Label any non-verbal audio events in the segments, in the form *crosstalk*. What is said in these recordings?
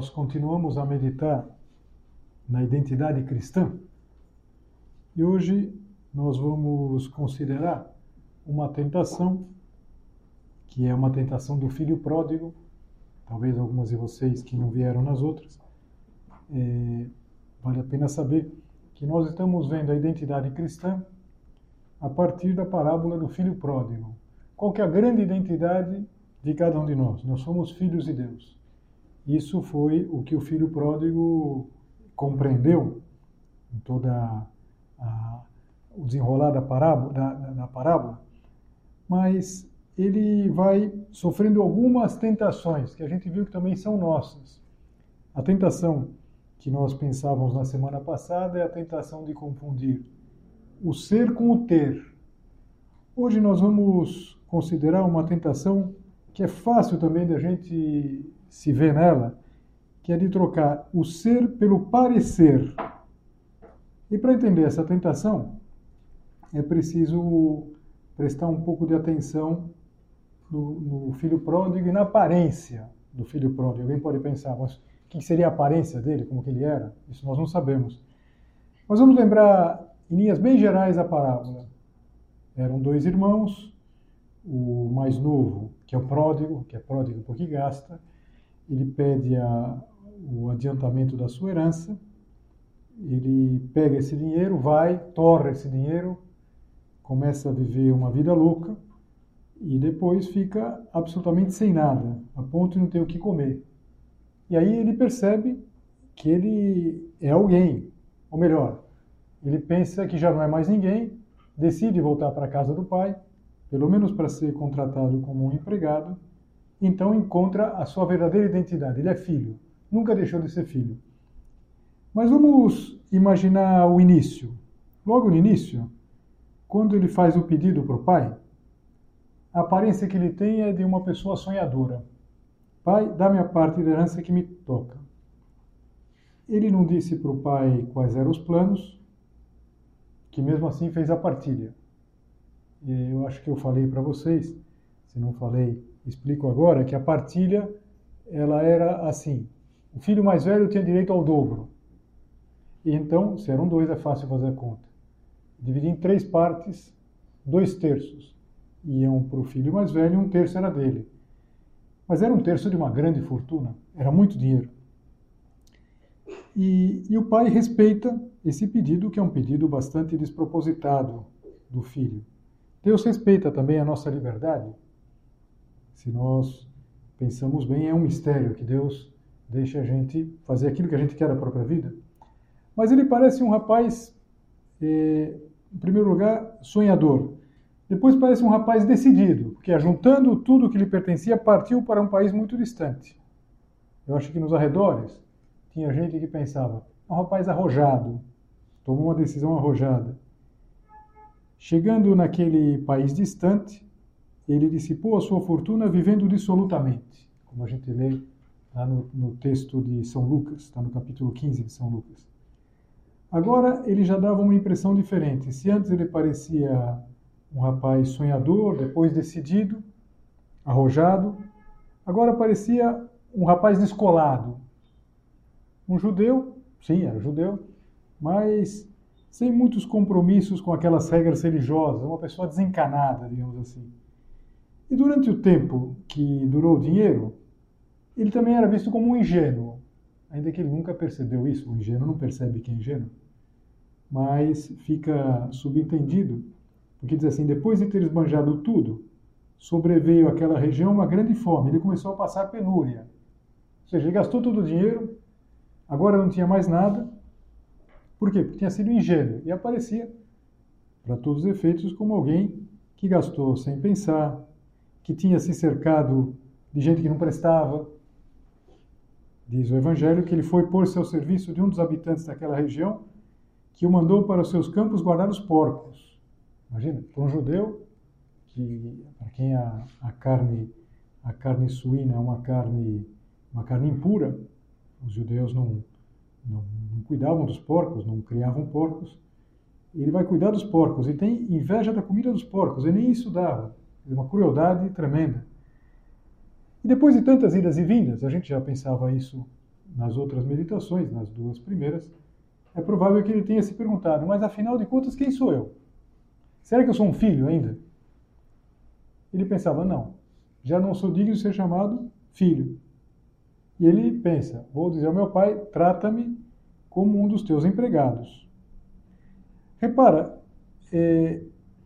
Nós continuamos a meditar na identidade cristã e hoje nós vamos considerar uma tentação que é uma tentação do filho pródigo. Talvez algumas de vocês que não vieram nas outras, é, vale a pena saber que nós estamos vendo a identidade cristã a partir da parábola do filho pródigo. Qual que é a grande identidade de cada um de nós? Nós somos filhos de Deus. Isso foi o que o filho pródigo compreendeu em toda o desenrolar da parábola, da, da parábola, mas ele vai sofrendo algumas tentações que a gente viu que também são nossas. A tentação que nós pensávamos na semana passada é a tentação de confundir o ser com o ter. Hoje nós vamos considerar uma tentação que é fácil também da gente se vê nela, que é de trocar o ser pelo parecer. E para entender essa tentação, é preciso prestar um pouco de atenção no, no, filho pródigo e na aparência do filho pródigo. Alguém pode pensar, mas o que seria a aparência dele, como que ele era? Isso nós não sabemos. Mas vamos lembrar, em linhas bem gerais, a parábola. Eram dois irmãos, o mais novo, que é o pródigo, que é pródigo porque gasta, ele pede a, o adiantamento da sua herança, ele pega esse dinheiro, vai, torra esse dinheiro, começa a viver uma vida louca e depois fica absolutamente sem nada, a ponto de não ter o que comer. E aí ele percebe que ele é alguém, ou melhor, ele pensa que já não é mais ninguém, decide voltar para a casa do pai, pelo menos para ser contratado como um empregado, então encontra a sua verdadeira identidade. Ele é filho, nunca deixou de ser filho. Mas vamos imaginar o início. Logo no início, quando ele faz o pedido para o pai, a aparência que ele tem é de uma pessoa sonhadora. Pai, dá-me a parte da herança que me toca. Ele não disse para o pai quais eram os planos, que mesmo assim fez a partilha. Eu acho que eu falei para vocês, se não falei, explico agora que a partilha ela era assim: o filho mais velho tinha direito ao dobro. E então, se eram dois, é fácil fazer a conta. Dividir em três partes, dois terços iam para o filho mais velho e um terço era dele. Mas era um terço de uma grande fortuna, era muito dinheiro. E, e o pai respeita esse pedido, que é um pedido bastante despropositado do filho. Deus respeita também a nossa liberdade se nós pensamos bem, é um mistério que Deus deixa a gente fazer aquilo que a gente quer da própria vida. Mas ele parece um rapaz, eh, em primeiro lugar, sonhador. Depois parece um rapaz decidido, porque juntando tudo que lhe pertencia, partiu para um país muito distante. Eu acho que nos arredores tinha gente que pensava, é um rapaz arrojado, tomou uma decisão arrojada. Chegando naquele país distante, ele dissipou a sua fortuna vivendo dissolutamente, como a gente lê lá no, no texto de São Lucas, está no capítulo 15 de São Lucas. Agora ele já dava uma impressão diferente. Se antes ele parecia um rapaz sonhador, depois decidido, arrojado, agora parecia um rapaz descolado. Um judeu, sim, era judeu, mas sem muitos compromissos com aquelas regras religiosas, uma pessoa desencanada, digamos assim. E durante o tempo que durou o dinheiro, ele também era visto como um ingênuo. ainda que ele nunca percebeu isso, o ingênuo não percebe que é ingênuo, mas fica subentendido, porque diz assim: depois de ter esbanjado tudo, sobreveio àquela região uma grande fome, ele começou a passar penúria. Ou seja, ele gastou todo o dinheiro, agora não tinha mais nada. Por quê? Porque tinha sido ingênuo e aparecia, para todos os efeitos, como alguém que gastou sem pensar, que tinha se cercado de gente que não prestava. Diz o Evangelho que ele foi pôr-se ao serviço de um dos habitantes daquela região, que o mandou para os seus campos guardar os porcos. Imagina, para um judeu, que para quem a, a carne a carne suína é uma carne uma carne impura, os judeus não, não, não cuidavam dos porcos, não criavam porcos. Ele vai cuidar dos porcos e tem inveja da comida dos porcos, e nem isso dava. Uma crueldade tremenda. E depois de tantas idas e vindas, a gente já pensava isso nas outras meditações, nas duas primeiras, é provável que ele tenha se perguntado: mas afinal de contas, quem sou eu? Será que eu sou um filho ainda? Ele pensava: não, já não sou digno de ser chamado filho. E ele pensa: vou dizer ao meu pai, trata-me como um dos teus empregados. Repara, é,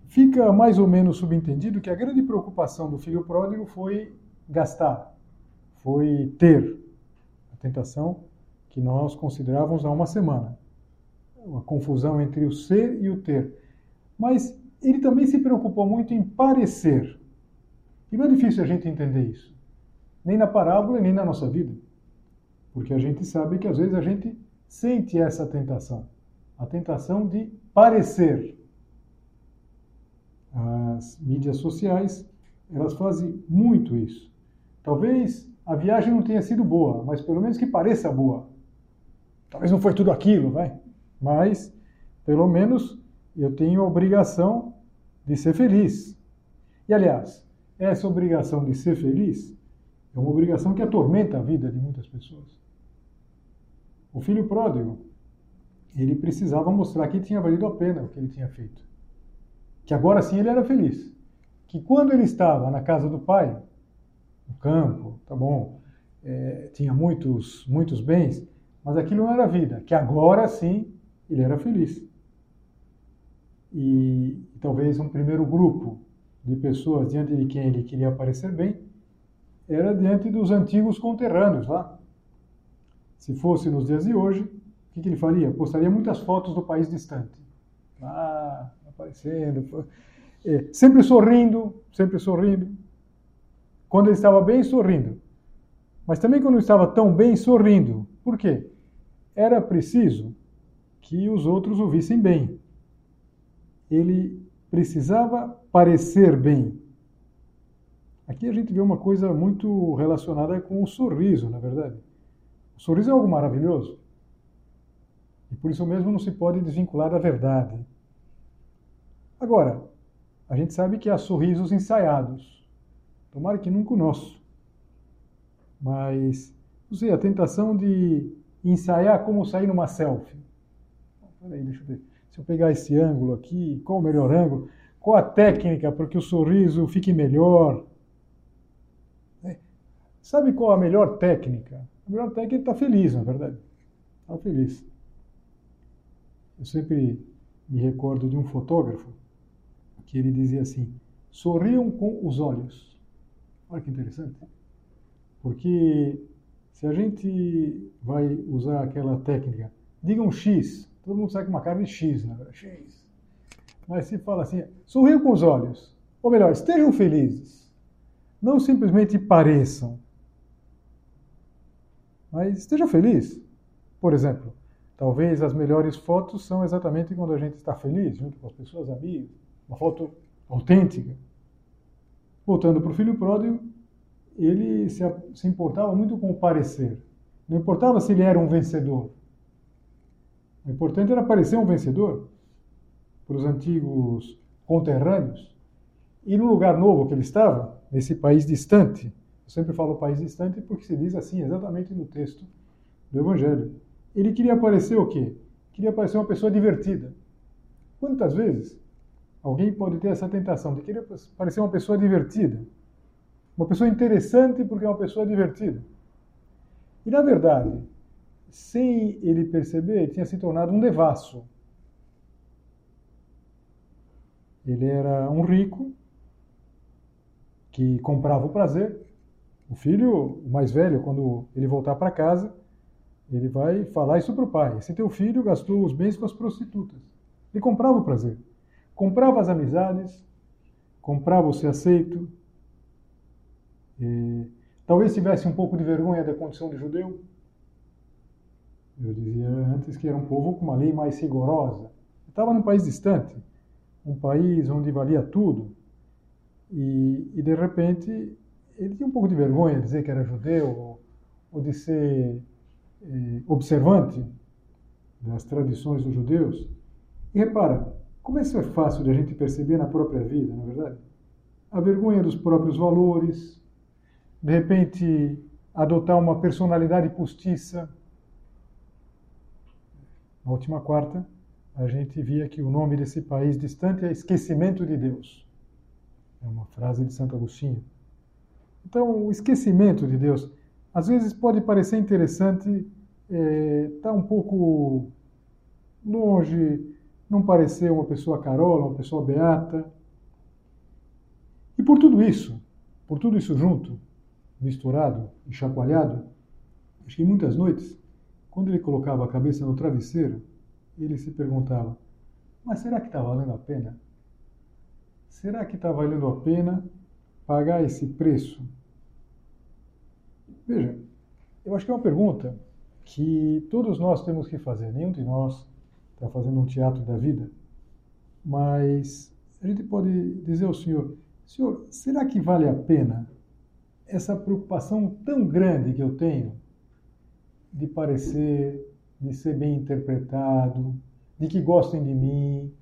fica mais ou menos subentendido que a grande preocupação do filho pródigo foi gastar, foi ter. A tentação que nós considerávamos há uma semana. A confusão entre o ser e o ter. Mas ele também se preocupou muito em parecer. E não é difícil a gente entender isso. Nem na parábola, nem na nossa vida. Porque a gente sabe que às vezes a gente sente essa tentação. A tentação de parecer. As mídias sociais, elas fazem muito isso. Talvez a viagem não tenha sido boa, mas pelo menos que pareça boa. Talvez não foi tudo aquilo, vai. Mas, pelo menos, eu tenho a obrigação de ser feliz. E, aliás, essa obrigação de ser feliz é uma obrigação que atormenta a vida de muitas pessoas. O filho pródigo, ele precisava mostrar que tinha valido a pena o que ele tinha feito. Que agora sim ele era feliz. Que quando ele estava na casa do pai, no campo, tá bom, é, tinha muitos, muitos bens, mas aquilo não era vida, que agora sim ele era feliz. E, talvez um primeiro grupo de pessoas diante de quem ele queria aparecer bem era diante dos antigos conterrâneos lá. Se fosse nos dias de hoje, o que, que ele faria? Postaria muitas fotos do país distante. Ah, aparecendo. É, sempre sorrindo, sempre sorrindo. Quando ele estava bem, sorrindo. Mas também quando estava tão bem, sorrindo. Por quê? Era preciso que os outros o vissem bem. Ele precisava parecer bem. Aqui a gente vê uma coisa muito relacionada com o sorriso, na verdade. O sorriso é algo maravilhoso. E por isso mesmo não se pode desvincular da verdade. Agora, a gente sabe que há sorrisos ensaiados. Tomara que nunca o nosso. Mas, não sei, a tentação de ensaiar como sair numa selfie. Peraí, deixa eu ver. Se eu pegar esse ângulo aqui, qual o melhor ângulo? Qual a técnica para que o sorriso fique melhor? É. Sabe qual a melhor técnica? A melhor técnica é estar feliz, na verdade. Estar feliz. Eu sempre me recordo de um fotógrafo que ele dizia assim: sorriam com os olhos. Olha que interessante. Porque se a gente vai usar aquela técnica, diga um X, todo mundo sabe que uma carne é X, né? X. Mas se fala assim, sorriam com os olhos. Ou melhor, estejam felizes. Não simplesmente pareçam. Mas esteja feliz. Por exemplo, talvez as melhores fotos são exatamente quando a gente está feliz, junto com as pessoas amigas. Uma foto autêntica. Voltando para o filho pródigo, ele se, se importava muito com o parecer. Não importava se ele era um vencedor. O importante era parecer um vencedor para os antigos conterrâneos. E no lugar novo que ele estava, nesse país distante, eu sempre falo país distante porque se diz assim exatamente no texto do Evangelho. Ele queria parecer o quê? Queria parecer uma pessoa divertida. Quantas vezes Alguém pode ter essa tentação de querer parecer uma pessoa divertida. Uma pessoa interessante porque é uma pessoa divertida. E, na verdade, sem ele perceber, tinha se tornado um devasso. Ele era um rico que comprava o prazer. O filho, o mais velho, quando ele voltar para casa, ele vai falar isso para o pai. Esse teu filho gastou os bens com as prostitutas. Ele comprava o prazer. Comprava as amizades, comprava o ser aceito. E, talvez tivesse um pouco de vergonha da condição de judeu. Eu dizia antes que era um povo com uma lei mais rigorosa. Estava num país distante, um país onde valia tudo. E, e de repente ele tinha um pouco de vergonha de dizer que era judeu ou, ou de ser eh, observante das tradições dos judeus. E repara, como isso é fácil de a gente perceber na própria vida, na é verdade? A vergonha dos próprios valores, de repente adotar uma personalidade postiça. Na última quarta, a gente via que o nome desse país distante é esquecimento de Deus. É uma frase de Santo Agostinho. Então, o esquecimento de Deus, às vezes pode parecer interessante, está é, tá um pouco longe, não parecer uma pessoa carola, uma pessoa beata. E por tudo isso, por tudo isso junto, misturado e chacoalhado, acho que muitas noites, quando ele colocava a cabeça no travesseiro, ele se perguntava: mas será que está valendo a pena? Será que está valendo a pena pagar esse preço? Veja, eu acho que é uma pergunta que todos nós temos que fazer. Nenhum de nós está fazendo um teatro da vida, mas a gente pode dizer ao Senhor: Senhor, será que vale a pena essa preocupação tão grande que eu tenho de parecer, de ser bem interpretado, de que gostem de mim,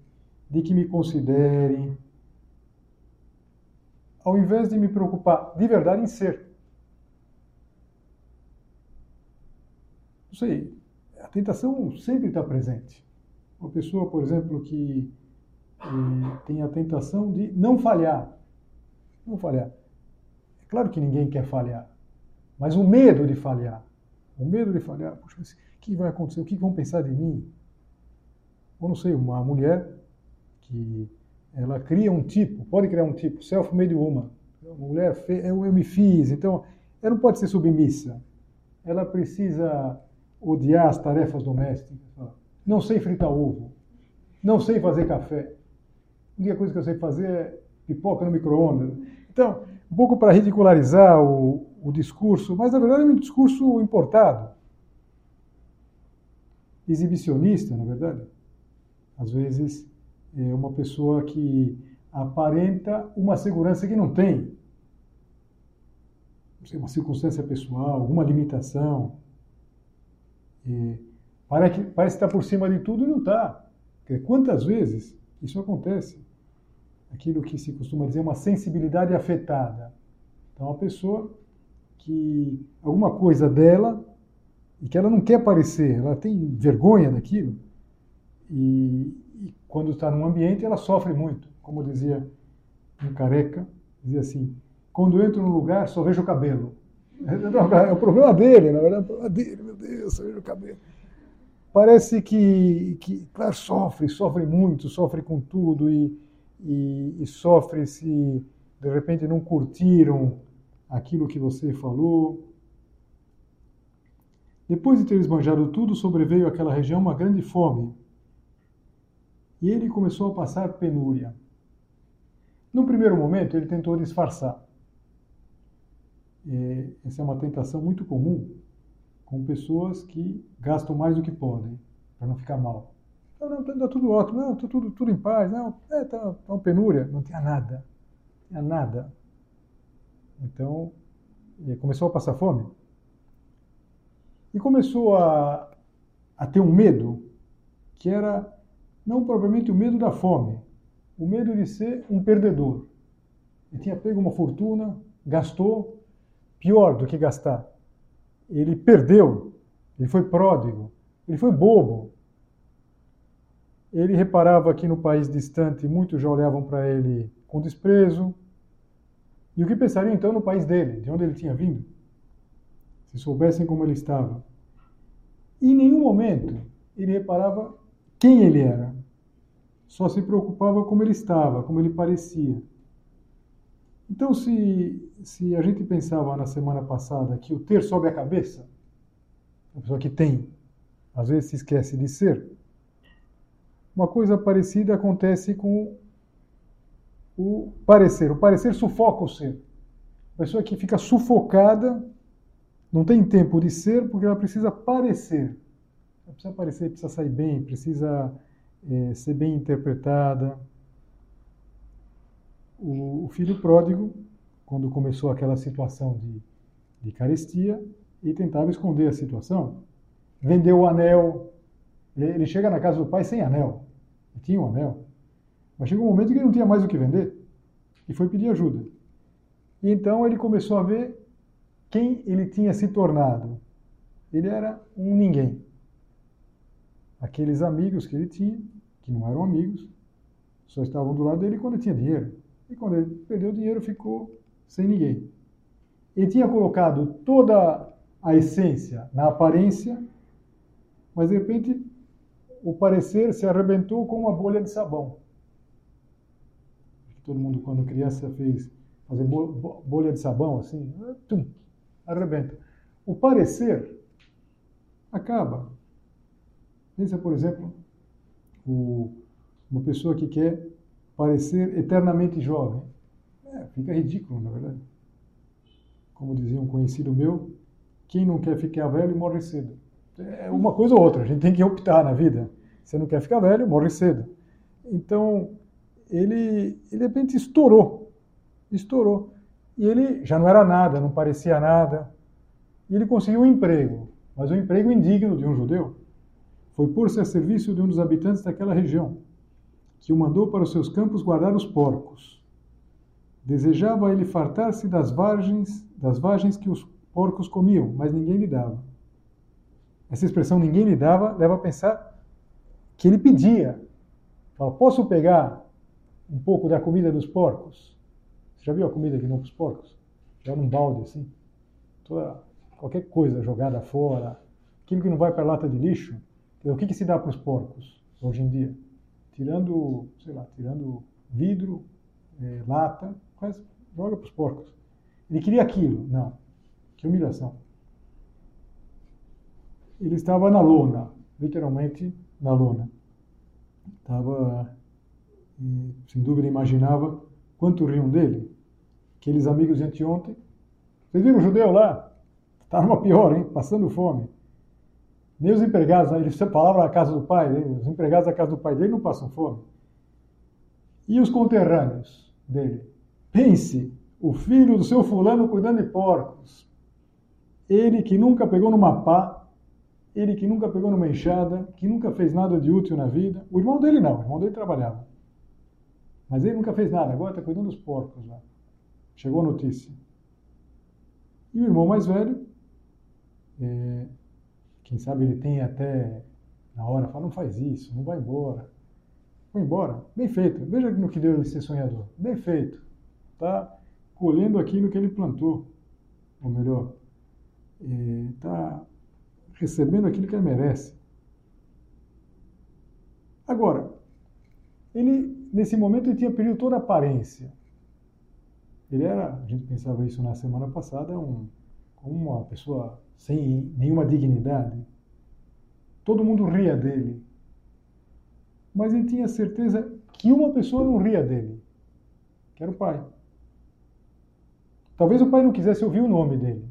de que me considerem, ao invés de me preocupar de verdade em ser? Não sei, a tentação sempre está presente. Uma pessoa, por exemplo, que eh, tem a tentação de não falhar. Não falhar. É claro que ninguém quer falhar, mas o medo de falhar. O medo de falhar, puxa, o que vai acontecer? O que vão pensar de mim? Ou não sei, uma mulher que ela cria um tipo, pode criar um tipo, self-made woman. Uma mulher, eu, eu me fiz, então ela não pode ser submissa. Ela precisa odiar as tarefas domésticas. Não sei fritar ovo. Não sei fazer café. A única coisa que eu sei fazer é pipoca no micro-ondas. Então, um pouco para ridicularizar o, o discurso, mas na verdade é um discurso importado. Exibicionista, na verdade. Às vezes, é uma pessoa que aparenta uma segurança que não tem. Uma circunstância pessoal, alguma limitação. E parece, parece estar por cima de tudo e não está. Quantas vezes isso acontece? Aquilo que se costuma dizer uma sensibilidade afetada. Então, a pessoa que alguma coisa dela e que ela não quer aparecer, ela tem vergonha daquilo e, e quando está num ambiente ela sofre muito, como dizia um careca, dizia assim: quando eu entro num lugar só vejo o cabelo. *laughs* É o problema dele, na verdade, é o problema dele, meu Deus, eu vejo o cabelo. Parece que, que, claro, sofre, sofre muito, sofre com tudo e, e, e sofre se de repente não curtiram aquilo que você falou. Depois de ter esbanjado tudo, sobreveio àquela região uma grande fome. E ele começou a passar penúria. No primeiro momento, ele tentou disfarçar é, essa é uma tentação muito comum com pessoas que gastam mais do que podem, para não ficar mal. Então, não, está tudo ótimo, não, está tudo, tudo em paz, não, é, está tá uma penúria, não tinha nada, não tinha nada. Então, começou a passar fome. E começou a, a ter um medo, que era não propriamente o medo da fome, o medo de ser um perdedor. Ele tinha pego uma fortuna, gastou, pior do que gastar. Ele perdeu, ele foi pródigo, ele foi bobo. Ele reparava que no país distante muitos já olhavam para ele com desprezo. E o que pensariam então no país dele, de onde ele tinha vindo? Se soubessem como ele estava. em nenhum momento ele reparava quem ele era. Só se preocupava como ele estava, como ele parecia. Então, se, se a gente pensava na semana passada que o ter sobe a cabeça, a pessoa que tem, às vezes se esquece de ser, uma coisa parecida acontece com o parecer. O parecer sufoca o ser. A pessoa que fica sufocada não tem tempo de ser porque ela precisa parecer. Ela precisa parecer, precisa sair bem, precisa é, ser bem interpretada. O, o, filho pródigo, quando começou aquela situação de, de carestia, ele tentava esconder a situação. Vendeu o anel. Ele, chega na casa do pai sem anel. Ele tinha um anel. Mas chegou um momento que ele não tinha mais o que vender. E foi pedir ajuda. E então ele começou a ver quem ele tinha se tornado. Ele era um ninguém. Aqueles amigos que ele tinha, que não eram amigos, só estavam do lado dele quando tinha dinheiro. E quando ele perdeu o dinheiro, ficou sem ninguém. Ele tinha colocado toda a essência na aparência, mas de repente o parecer se arrebentou com uma bolha de sabão. Todo mundo, quando criança, fez fazer bolha de sabão assim, tum, arrebenta. O parecer acaba. Pensa, por exemplo, o, uma pessoa que quer parecer eternamente jovem. É, fica ridículo, na verdade. Como dizia um conhecido meu, quem não quer ficar velho morre cedo. É uma coisa ou outra, a gente tem que optar na vida. Você não quer ficar velho, morre cedo. Então, ele, ele de repente estourou. Estourou. E ele já não era nada, não parecia nada. E ele conseguiu um emprego, mas um emprego indigno de um judeu. Foi pôr-se a serviço de um dos habitantes daquela região, que o mandou para os seus campos guardar os porcos. Desejava ele fartar-se das vagens, das vagens que os porcos comiam, mas ninguém lhe dava. Essa expressão ninguém lhe dava leva a pensar que ele pedia. Fala, posso pegar um pouco da comida dos porcos? Você já viu a comida que não para os porcos? Já num balde assim? Toda, qualquer coisa jogada fora, aquilo que não vai para lata de lixo. O que, que se dá para os porcos hoje em dia? Tirando, sei lá, tirando vidro, é, lata, quase joga para os porcos. Ele queria aquilo. Não. Que humilhação. Ele estava na lona, literalmente na lona. Estava, sem dúvida, imaginava quanto riam dele. Aqueles amigos de anteontem. Vocês viram o judeu lá? Está numa pior, hein? Passando fome. Nem os empregados, né? ele falava na casa do pai dele, os empregados da casa do pai dele não passam fome. E os conterrâneos dele? Pense, o filho do seu fulano cuidando de porcos. Ele que nunca pegou numa pá, ele que nunca pegou numa enxada, que nunca fez nada de útil na vida. O irmão dele não, o irmão dele trabalhava. Mas ele nunca fez nada, agora está cuidando dos porcos lá. Chegou a notícia. E o irmão mais velho, é, quem sabe ele tem até na hora, fala, não faz isso, não vai embora. Foi embora. Bem feito. Veja no que deu ele ser sonhador. Bem feito. Está colhendo aquilo que ele plantou. Ou melhor, está é, recebendo aquilo que ele merece. Agora, ele, nesse momento, ele tinha perdido toda a aparência. Ele era, a gente pensava isso na semana passada, um, uma pessoa sem nenhuma dignidade. Todo mundo ria dele. Mas ele tinha certeza que uma pessoa não ria dele, que era o pai. Talvez o pai não quisesse ouvir o nome dele,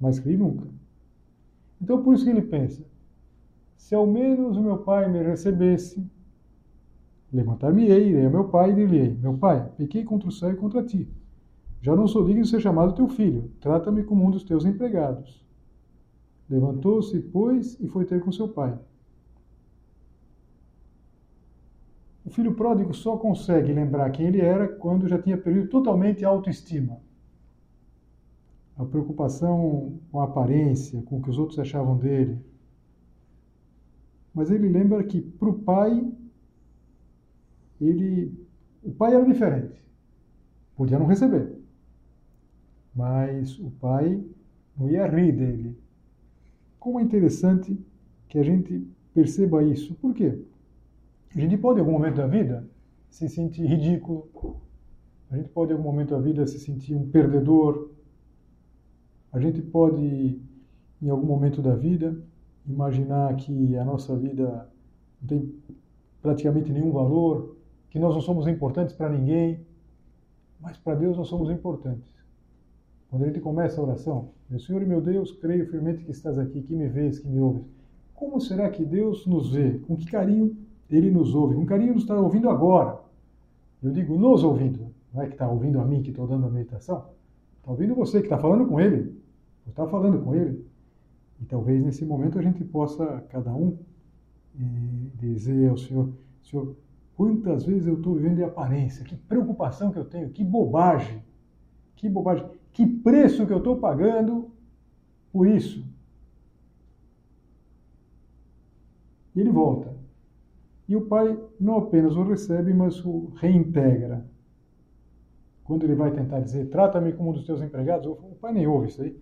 mas ri nunca. Então por isso que ele pensa: se ao menos o meu pai me recebesse, Levantar-me-ei, irei a meu pai e dir-lhe-ei: Meu pai, pequei contra o céu e contra ti. Já não sou digno de ser chamado teu filho. Trata-me como um dos teus empregados. Levantou-se, pois, e foi ter com seu pai. O filho pródigo só consegue lembrar quem ele era quando já tinha perdido totalmente a autoestima. A preocupação com a aparência, com o que os outros achavam dele. Mas ele lembra que para o pai ele, o pai era diferente. Podia não receber. Mas o pai não ia rir dele. como é interessante que a gente perceba isso. Por quê? A gente pode, em algum momento da vida, se sentir ridículo. A gente pode, em algum momento da vida, se sentir um perdedor. A gente pode, em algum momento da vida, imaginar que a nossa vida não tem praticamente nenhum valor, que nós não somos importantes para ninguém, mas para Deus nós somos importantes. Quando a gente começa a oração, meu Senhor e meu Deus, creio firmemente que estás aqui, que me vês, que me ouves. Como será que Deus nos vê? Com que carinho Ele nos ouve? Com carinho nos está ouvindo agora. Eu digo nos ouvindo, não é que está ouvindo a mim que estou dando a meditação. Está ouvindo você que está falando com Ele. Está falando com Ele. E talvez nesse momento a gente possa, cada um, eh, dizer ao Senhor, Senhor, quantas vezes eu estou vivendo de aparência, que preocupação que eu tenho, que bobagem, que bobagem, que preço que eu estou pagando por isso. E ele volta. E o pai não apenas o recebe, mas o reintegra. Quando ele vai tentar dizer, trata-me como um dos teus empregados, o pai nem ouve isso aí.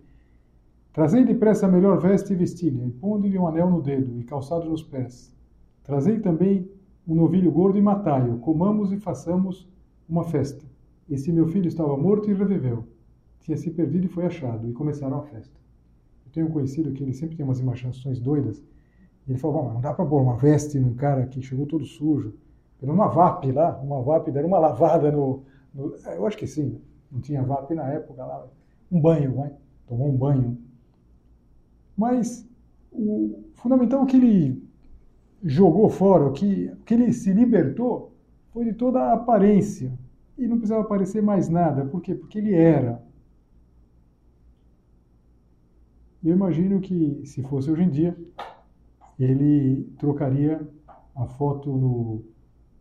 Trazei depressa a melhor veste e vestilha, e pondo-lhe um anel no dedo, e calçado nos pés. Trazei também um novilho gordo e matai-o, comamos e façamos uma festa. Esse meu filho estava morto e reviveu. Tinha se perdido e foi achado, e começaram a festa. Eu tenho um conhecido que ele sempre tem umas imaginações doidas, e ele falou, não dá para pôr uma veste num cara que chegou todo sujo. Pelo uma VAP lá, uma VAP, deram uma lavada no, no... Eu acho que sim, não tinha VAP na época lá. Um banho, vai. Tomou um banho mas o fundamental que ele jogou fora, o que, que ele se libertou, foi de toda a aparência. E não precisava aparecer mais nada. Por quê? Porque ele era. Eu imagino que, se fosse hoje em dia, ele trocaria a foto no,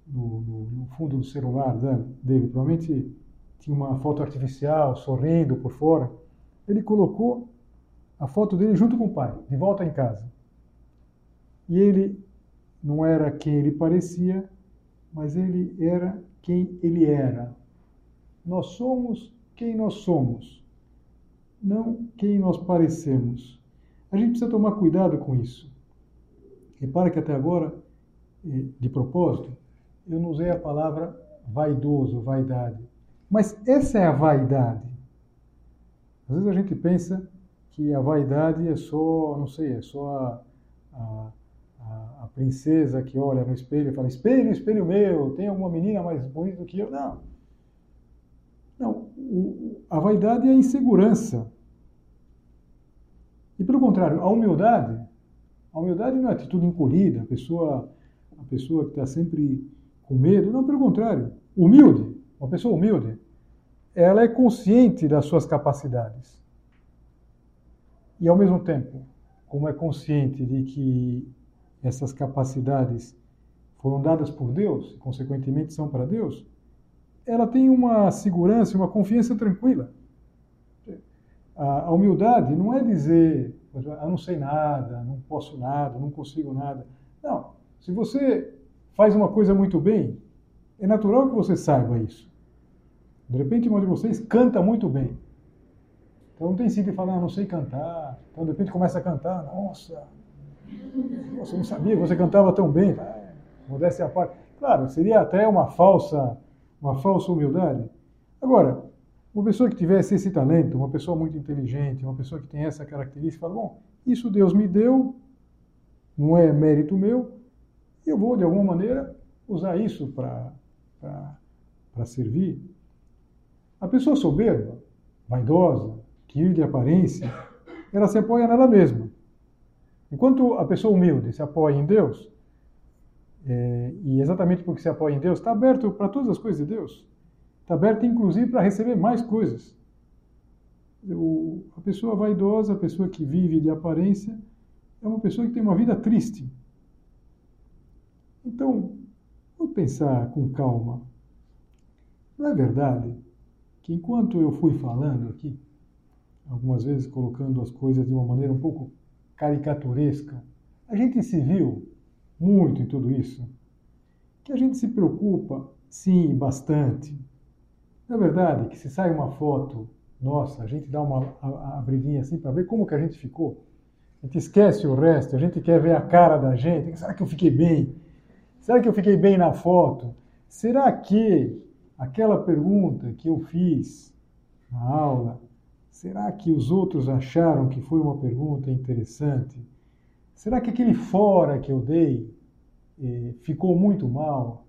no, no fundo do celular dele. Provavelmente tinha uma foto artificial, sorrindo por fora. Ele colocou a foto dele junto com o pai, de volta em casa. E ele não era quem ele parecia, mas ele era quem ele era. Nós somos quem nós somos, não quem nós parecemos. A gente precisa tomar cuidado com isso. Repara que até agora, eh, de propósito, eu não usei a palavra vaidoso, vaidade. Mas essa é a vaidade. Às vezes a gente pensa que a vaidade é só, não sei, é só a, a, a, princesa que olha no espelho e fala: espelho, espelho meu, tem alguma menina mais bonita do que eu? Não. Não, a vaidade é a insegurança. Contrário, a humildade, a humildade não é atitude encolhida, a pessoa, a pessoa que está sempre com medo. Não, pelo contrário, humilde, uma pessoa humilde, ela é consciente das suas capacidades e, ao mesmo tempo, como é consciente de que essas capacidades foram dadas por Deus, e consequentemente são para Deus, ela tem uma segurança, uma confiança tranquila. A humildade não é dizer, eu não sei nada, não posso nada, não consigo nada. Não. Se você faz uma coisa muito bem, é natural que você saiba isso. De repente, um de vocês canta muito bem. Então não tem sentido falar, ah, não sei cantar. Então de repente começa a cantar, nossa, nossa, eu não sabia que você cantava tão bem. É, modéstia à parte. Claro, seria até uma falsa, uma falsa humildade. Agora, uma pessoa que tivesse esse talento, uma pessoa muito inteligente, uma pessoa que tem essa característica, fala, bom, isso Deus me deu, não é mérito meu, eu vou, de alguma maneira, usar isso para servir. A pessoa soberba, vaidosa, que de aparência, ela se apoia nela mesma. Enquanto a pessoa humilde se apoia em Deus, é, e exatamente porque se apoia em Deus, está aberto para todas as coisas de Deus. Está aberto, inclusive, para receber mais coisas. O, a pessoa vaidosa, a pessoa que vive de aparência, é uma pessoa que tem uma vida triste. Então, vamos pensar com calma. Não é verdade que enquanto eu fui falando aqui, algumas vezes colocando as coisas de uma maneira um pouco caricaturesca. A gente se viu muito em tudo isso, que a gente se preocupa, sim, bastante. Na é verdade, que se sai uma foto nossa, a gente dá uma abridinha assim para ver como que a gente ficou. A gente esquece o resto, a gente quer ver a cara da gente. Será que eu fiquei bem? Será que eu fiquei bem na foto? Será que aquela pergunta que eu fiz na aula, será que os outros acharam que foi uma pergunta interessante? Será que aquele fora que eu dei eh, ficou muito mal?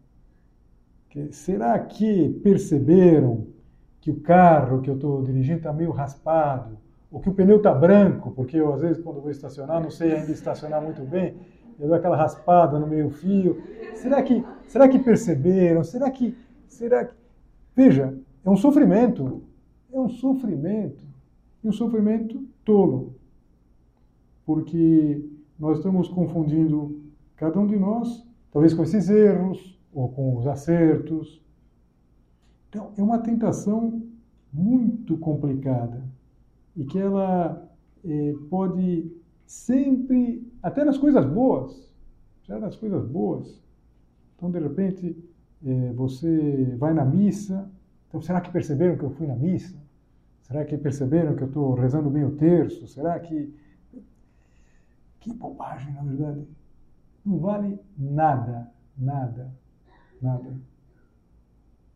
Será que perceberam que o carro que eu estou dirigindo está meio raspado? Ou que o pneu está branco? Porque eu, às vezes, quando vou estacionar, não sei ainda estacionar muito bem, eu dou aquela raspada no meio fio. Será que, será que perceberam? Será que, será que... Veja, é um sofrimento. É um sofrimento. E um sofrimento tolo. Porque nós estamos confundindo cada um de nós, talvez com esses erros, ou com os acertos. Então, é uma tentação muito complicada e que ela eh, pode sempre, até nas coisas boas, já nas coisas boas. Então, de repente, eh, você vai na missa, então será que perceberam que eu fui na missa? Será que perceberam que eu estou rezando bem o terço? Será que. Que bobagem, na verdade. Não vale nada, nada nada.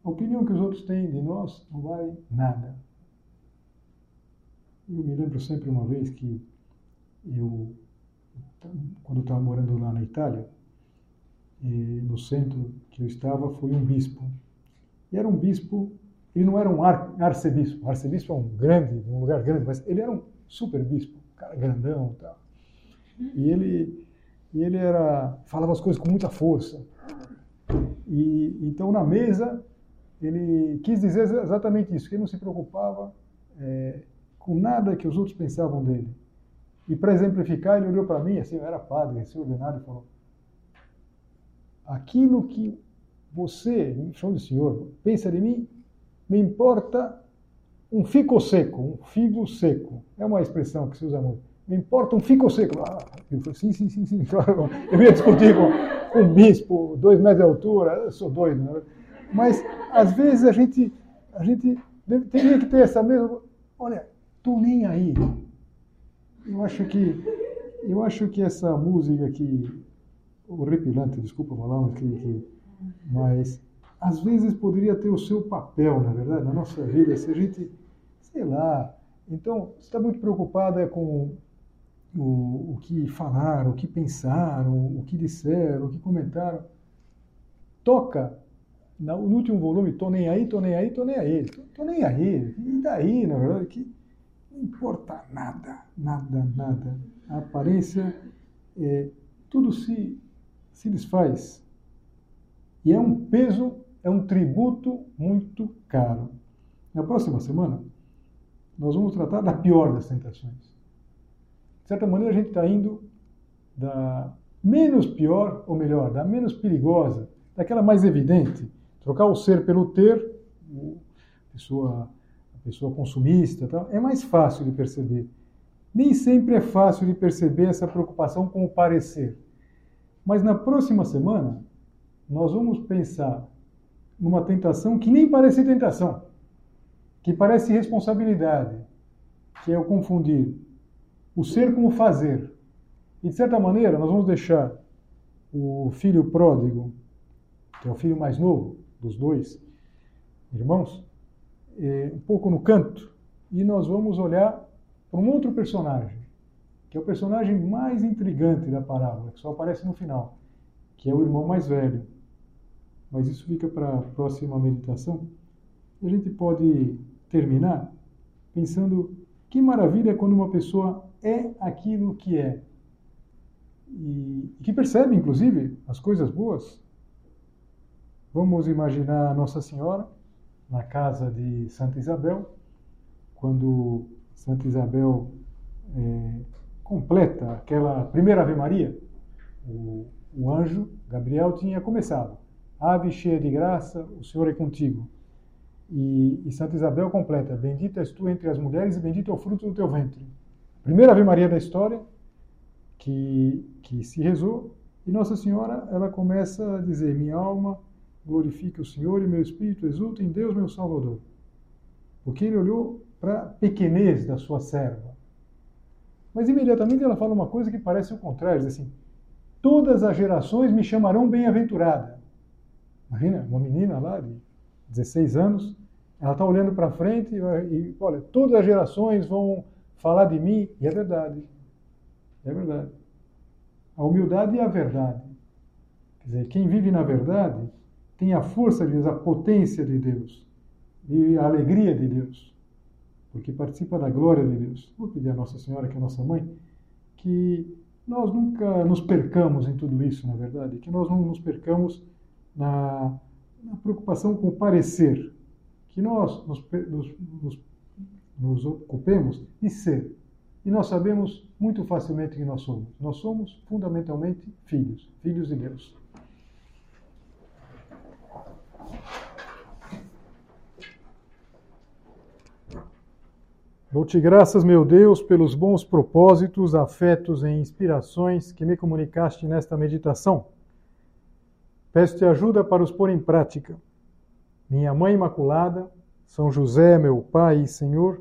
A opinião que os outros têm de nós não vale nada. Eu me lembro sempre uma vez que eu, quando estava morando lá na Itália, no centro que eu estava foi um bispo. E era um bispo, ele não era um ar, arcebispo. Arcebispo é um grande, um lugar grande, mas ele era um super bispo, um cara grandão e tal. E ele, e ele era, falava as coisas com muita força. E então na mesa ele quis dizer exatamente isso, que ele não se preocupava é, com nada que os outros pensavam dele. E para exemplificar, ele olhou para mim, assim, eu era padre, assim, ordenado, e falou: Aquilo que você, me chamou de senhor, pensa de mim, me importa um fico seco, um figo seco. É uma expressão que se usa muito. Me importa um fico seco. Ah, eu falei, sim, sim, sim, sim. *laughs* Eu ia discutir com um bispo, dois metros de altura, eu sou doido, né? Mas, às vezes, a gente, a gente teria que ter essa mesma. Olha, tô nem aí. Eu acho que, eu acho que essa música aqui, horripilante, desculpa falar, que, que, mas às vezes poderia ter o seu papel, na verdade, na nossa vida, se a gente, sei lá. Então, está muito preocupada com o, o que falaram, o que pensaram, o que disseram, o que comentaram. Toca no último volume, tô nem aí, tô nem aí, tô nem aí, tô, tô nem aí. E daí, na verdade, que não importa nada, nada, nada. A aparência, é, tudo se, se desfaz. E é um peso, é um tributo muito caro. Na próxima semana, nós vamos tratar da pior das tentações de certa maneira, a gente está indo da menos pior, ou melhor, da menos perigosa, daquela mais evidente. Trocar o ser pelo ter, a pessoa, a pessoa consumista, tal, é mais fácil de perceber. Nem sempre é fácil de perceber essa preocupação com o parecer. Mas na próxima semana, nós vamos pensar numa tentação que nem parece tentação, que parece responsabilidade, que é o confundir o ser com o fazer. E, de certa maneira, nós vamos deixar o filho pródigo, que é o filho mais novo dos dois irmãos, eh, um pouco no canto, e nós vamos olhar para um outro personagem, que é o personagem mais intrigante da parábola, que só aparece no final, que é o irmão mais velho. Mas isso fica para a próxima meditação. E a gente pode terminar pensando que maravilha quando uma pessoa é aquilo que é. E, que percebe, inclusive, as coisas boas. Vamos imaginar Nossa Senhora na casa de Santa Isabel, quando Santa Isabel é, completa aquela primeira Ave Maria. O, o anjo Gabriel tinha começado. Ave cheia de graça, o Senhor é contigo. E, e Santa Isabel completa: Bendita és tu entre as mulheres e bendito é o fruto do teu ventre primeira Ave Maria da história que, que se rezou, e Nossa Senhora ela começa a dizer: Minha alma glorifica o Senhor e meu espírito exulta em Deus, meu Salvador. Porque ele olhou para a pequenez da sua serva. Mas imediatamente ela fala uma coisa que parece o contrário, diz assim: todas as gerações me chamarão bem-aventurada. Imagina, uma menina lá de 16 anos, ela está olhando para frente e, e, olha, todas as gerações vão falar de mim, e é verdade. É verdade. A humildade é a verdade. Quer dizer, quem vive na verdade tem a força de Deus, a potência de Deus e a alegria de Deus, porque participa da glória de Deus. Vou pedir a Nossa Senhora, que é a nossa mãe, que nós nunca nos percamos em tudo isso, na verdade, que nós não nos percamos na, na preocupação com o parecer, que nós nos, nos, nos, nos ocupemos de ser. E nós sabemos muito facilmente que nós somos. Nós somos fundamentalmente filhos, filhos de Deus. Dou-te graças, meu Deus, pelos bons propósitos, afetos e inspirações que me comunicaste nesta meditação. Peço-te ajuda para os pôr em prática. Minha Mãe Imaculada, São José, meu Pai e Senhor,